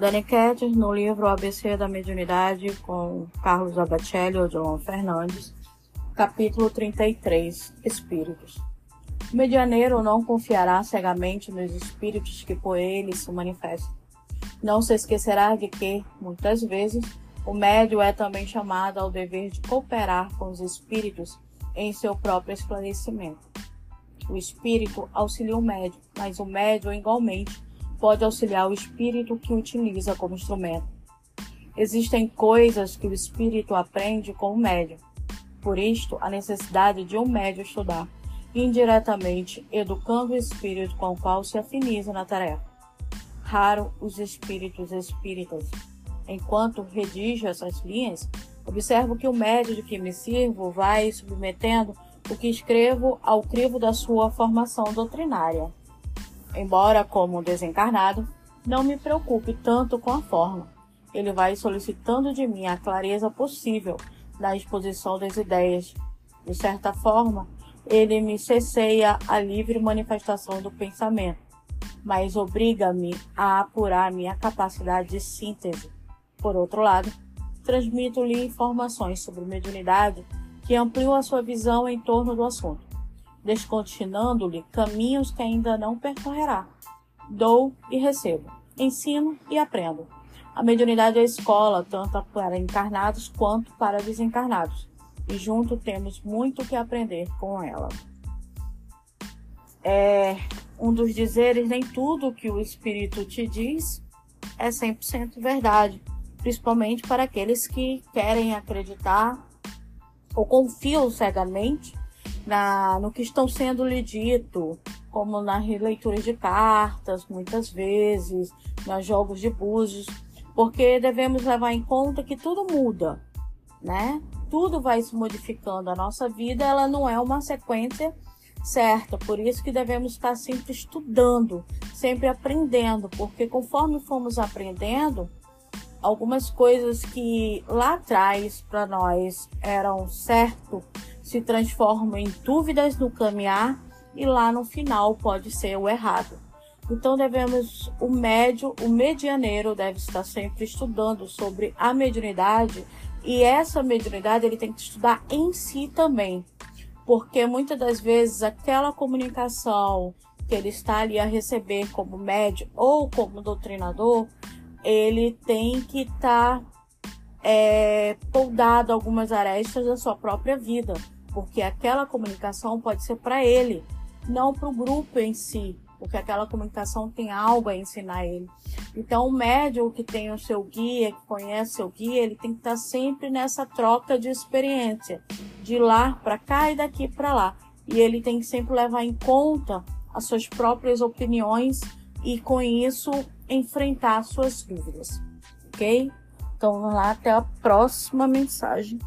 Dani Ketter, no livro ABC da Mediunidade, com Carlos Abacelli ou João Fernandes, capítulo 33 Espíritos. O medianeiro não confiará cegamente nos espíritos que por ele se manifestam. Não se esquecerá de que, muitas vezes, o médio é também chamado ao dever de cooperar com os espíritos em seu próprio esclarecimento. O espírito auxilia o médio, mas o médio, igualmente, pode auxiliar o espírito que utiliza como instrumento. Existem coisas que o espírito aprende com o médium. Por isto, a necessidade de um médium estudar, indiretamente educando o espírito com o qual se afiniza na tarefa. Raro os espíritos espíritas. Enquanto redijo essas linhas, observo que o médium de que me sirvo vai submetendo o que escrevo ao crivo da sua formação doutrinária embora como desencarnado, não me preocupe tanto com a forma. Ele vai solicitando de mim a clareza possível na exposição das ideias. De certa forma, ele me cesseia a livre manifestação do pensamento, mas obriga-me a apurar minha capacidade de síntese. Por outro lado, transmito-lhe informações sobre mediunidade que ampliam a sua visão em torno do assunto descortinando-lhe caminhos que ainda não percorrerá. Dou e recebo, ensino e aprendo. A mediunidade é a escola, tanto para encarnados quanto para desencarnados, e junto temos muito que aprender com ela. É um dos dizeres: nem tudo que o Espírito te diz é 100% verdade, principalmente para aqueles que querem acreditar ou confiam cegamente na, no que estão sendo lhe dito, como na releitura de cartas, muitas vezes, nos jogos de búzios, porque devemos levar em conta que tudo muda, né? Tudo vai se modificando. A nossa vida, ela não é uma sequência certa, por isso que devemos estar sempre estudando, sempre aprendendo, porque conforme fomos aprendendo, algumas coisas que lá atrás para nós eram certo se transformam em dúvidas no caminhar e lá no final pode ser o errado. Então devemos o médio, o medianeiro deve estar sempre estudando sobre a mediunidade e essa mediunidade ele tem que estudar em si também, porque muitas das vezes aquela comunicação que ele está ali a receber como médio ou como doutrinador, ele tem que estar é, poldado algumas arestas da sua própria vida porque aquela comunicação pode ser para ele, não para o grupo em si, porque aquela comunicação tem algo a ensinar ele. Então, o médium que tem o seu guia, que conhece o seu guia, ele tem que estar sempre nessa troca de experiência, de lá para cá e daqui para lá. E ele tem que sempre levar em conta as suas próprias opiniões e, com isso, enfrentar suas dúvidas. Ok? Então, vamos lá, até a próxima mensagem.